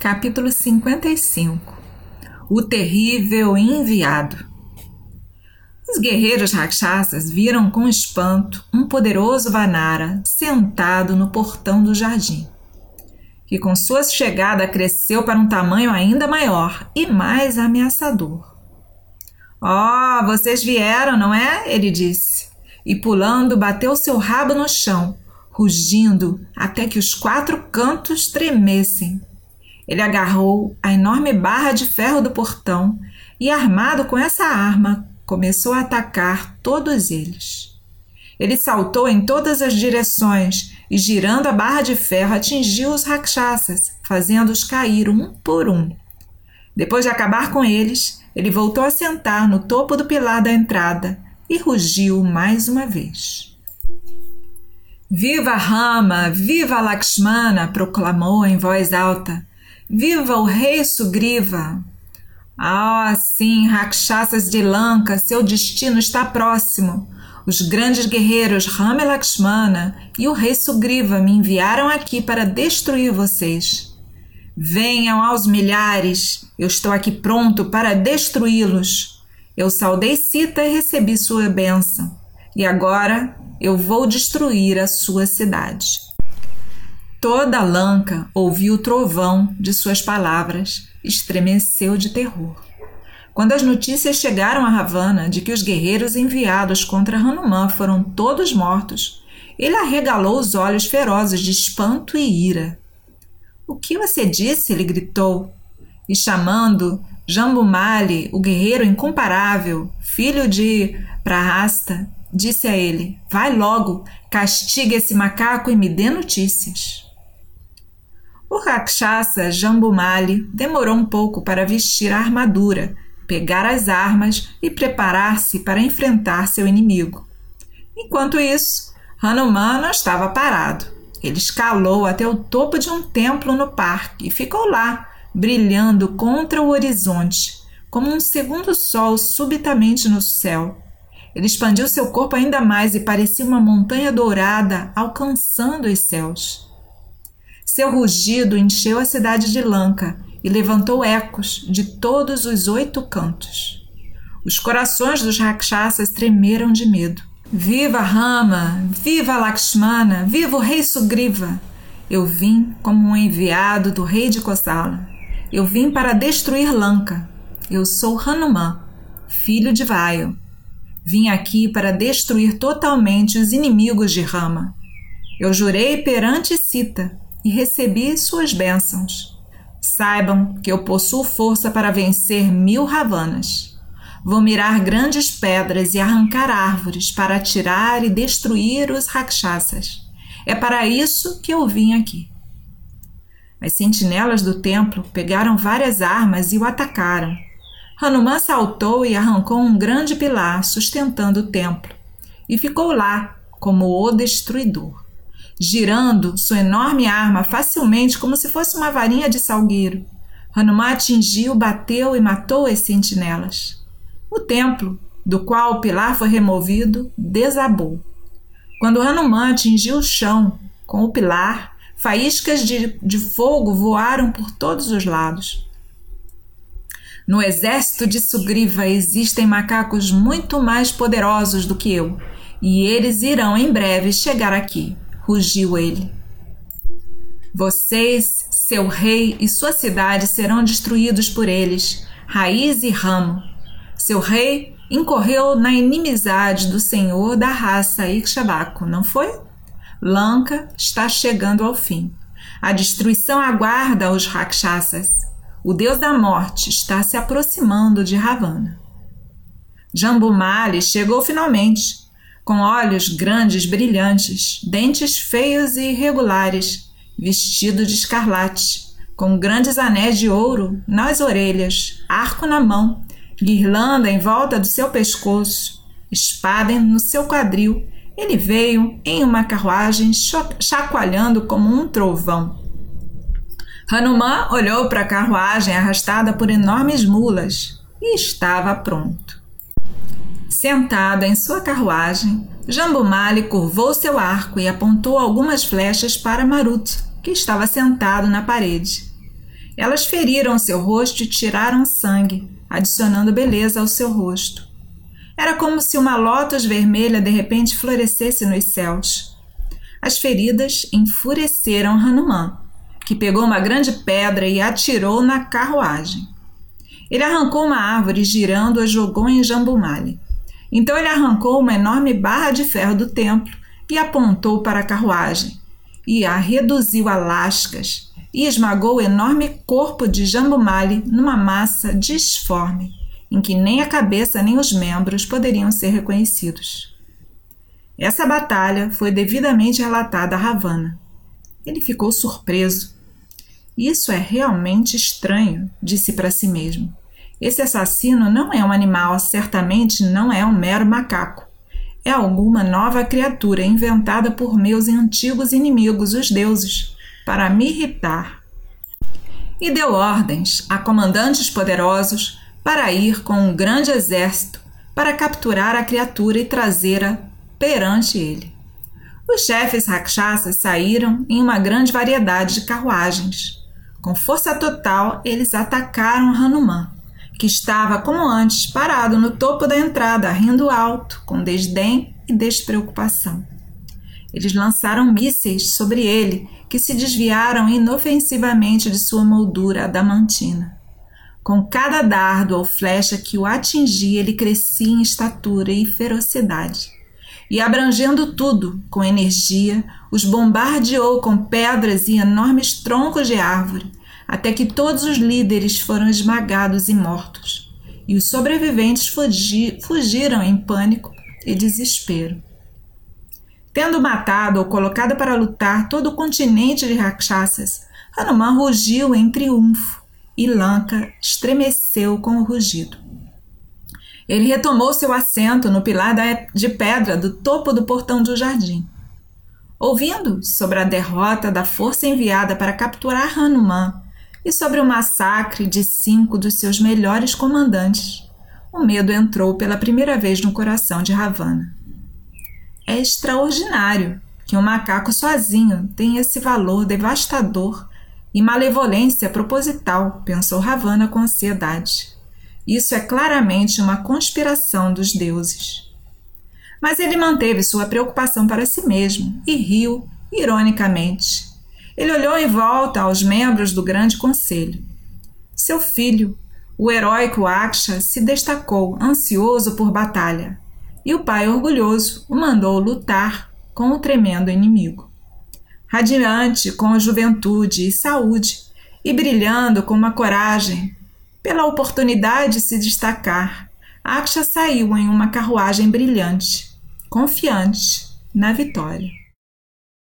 Capítulo 55 O terrível enviado Os guerreiros rakshasas viram com espanto um poderoso Vanara sentado no portão do jardim, que com sua chegada cresceu para um tamanho ainda maior e mais ameaçador. Oh, vocês vieram, não é? Ele disse, e pulando bateu seu rabo no chão, rugindo até que os quatro cantos tremessem. Ele agarrou a enorme barra de ferro do portão e, armado com essa arma, começou a atacar todos eles. Ele saltou em todas as direções e, girando a barra de ferro, atingiu os rakshasas, fazendo-os cair um por um. Depois de acabar com eles, ele voltou a sentar no topo do pilar da entrada e rugiu mais uma vez. Viva Rama! Viva Lakshmana! proclamou em voz alta. Viva o rei Sugriva! Ah, sim, Rakshasas de Lanka, seu destino está próximo. Os grandes guerreiros Rama e Lakshmana e o rei Sugriva me enviaram aqui para destruir vocês. Venham aos milhares, eu estou aqui pronto para destruí-los. Eu saudei Sita e recebi sua bênção. E agora eu vou destruir a sua cidade. Toda Lanka ouviu o trovão de suas palavras, estremeceu de terror. Quando as notícias chegaram a Ravana de que os guerreiros enviados contra Hanuman foram todos mortos, ele arregalou os olhos ferozes de espanto e ira. O que você disse? ele gritou. E chamando Jambumali, o guerreiro incomparável, filho de Prahasta, disse a ele: Vai logo, castigue esse macaco e me dê notícias. O Rakshasa Jambumali demorou um pouco para vestir a armadura, pegar as armas e preparar-se para enfrentar seu inimigo. Enquanto isso, Hanuman não estava parado. Ele escalou até o topo de um templo no parque e ficou lá, brilhando contra o horizonte, como um segundo sol subitamente no céu. Ele expandiu seu corpo ainda mais e parecia uma montanha dourada alcançando os céus. Seu rugido encheu a cidade de Lanka e levantou ecos de todos os oito cantos. Os corações dos rakshasas tremeram de medo. Viva Rama! Viva Lakshmana! Viva o rei Sugriva! Eu vim como um enviado do rei de Kosala. Eu vim para destruir Lanka. Eu sou Hanuman, filho de Vayu. Vim aqui para destruir totalmente os inimigos de Rama. Eu jurei perante Sita e recebi suas bênçãos. Saibam que eu possuo força para vencer mil Ravanas. Vou mirar grandes pedras e arrancar árvores para atirar e destruir os Rakshasas. É para isso que eu vim aqui. As sentinelas do templo pegaram várias armas e o atacaram. Hanuman saltou e arrancou um grande pilar sustentando o templo, e ficou lá como o destruidor girando sua enorme arma facilmente como se fosse uma varinha de salgueiro. Hanuman atingiu, bateu e matou as sentinelas. O templo, do qual o pilar foi removido, desabou. Quando Hanuman atingiu o chão com o pilar, faíscas de, de fogo voaram por todos os lados. No exército de Sugriva existem macacos muito mais poderosos do que eu, e eles irão em breve chegar aqui rugiu ele. Vocês, seu rei e sua cidade serão destruídos por eles, raiz e ramo. Seu rei incorreu na inimizade do senhor da raça Ixabaco, não foi? Lanka está chegando ao fim. A destruição aguarda os Rakshasas. O deus da morte está se aproximando de Ravana. Jambumali chegou finalmente com olhos grandes, brilhantes, dentes feios e irregulares, vestido de escarlate, com grandes anéis de ouro nas orelhas, arco na mão, guirlanda em volta do seu pescoço, espada no seu quadril. Ele veio em uma carruagem chacoalhando como um trovão. Hanuman olhou para a carruagem arrastada por enormes mulas e estava pronto. Sentado em sua carruagem, Jambumali curvou seu arco e apontou algumas flechas para Maruto, que estava sentado na parede. Elas feriram seu rosto e tiraram sangue, adicionando beleza ao seu rosto. Era como se uma lótus vermelha de repente florescesse nos céus. As feridas enfureceram Hanuman, que pegou uma grande pedra e atirou na carruagem. Ele arrancou uma árvore girando a jogou em Jambumali. Então ele arrancou uma enorme barra de ferro do templo e apontou para a carruagem, e a reduziu a lascas, e esmagou o enorme corpo de Jambumali numa massa disforme, em que nem a cabeça nem os membros poderiam ser reconhecidos. Essa batalha foi devidamente relatada a Ravana. Ele ficou surpreso. Isso é realmente estranho, disse para si mesmo. Esse assassino não é um animal, certamente não é um mero macaco. É alguma nova criatura inventada por meus antigos inimigos, os deuses, para me irritar. E deu ordens a comandantes poderosos para ir com um grande exército para capturar a criatura e trazê-la perante ele. Os chefes rakshasas saíram em uma grande variedade de carruagens. Com força total, eles atacaram Hanuman que estava, como antes, parado no topo da entrada, rindo alto, com desdém e despreocupação. Eles lançaram mísseis sobre ele, que se desviaram inofensivamente de sua moldura adamantina. Com cada dardo ou flecha que o atingia, ele crescia em estatura e ferocidade. E abrangendo tudo com energia, os bombardeou com pedras e enormes troncos de árvore, até que todos os líderes foram esmagados e mortos, e os sobreviventes fugi fugiram em pânico e desespero. Tendo matado ou colocado para lutar todo o continente de Rakshasas, Hanuman rugiu em triunfo e Lanka estremeceu com o rugido. Ele retomou seu assento no pilar de pedra do topo do portão do jardim. Ouvindo sobre a derrota da força enviada para capturar Hanuman e sobre o massacre de cinco dos seus melhores comandantes, o medo entrou pela primeira vez no coração de Ravana. É extraordinário que um macaco sozinho tenha esse valor devastador e malevolência proposital, pensou Ravana com ansiedade. Isso é claramente uma conspiração dos deuses. Mas ele manteve sua preocupação para si mesmo e riu ironicamente ele olhou em volta aos membros do grande conselho. Seu filho, o heróico Aksha, se destacou, ansioso por batalha, e o pai orgulhoso o mandou lutar com o tremendo inimigo. Radiante com juventude e saúde, e brilhando com uma coragem, pela oportunidade de se destacar, Aksha saiu em uma carruagem brilhante, confiante na vitória.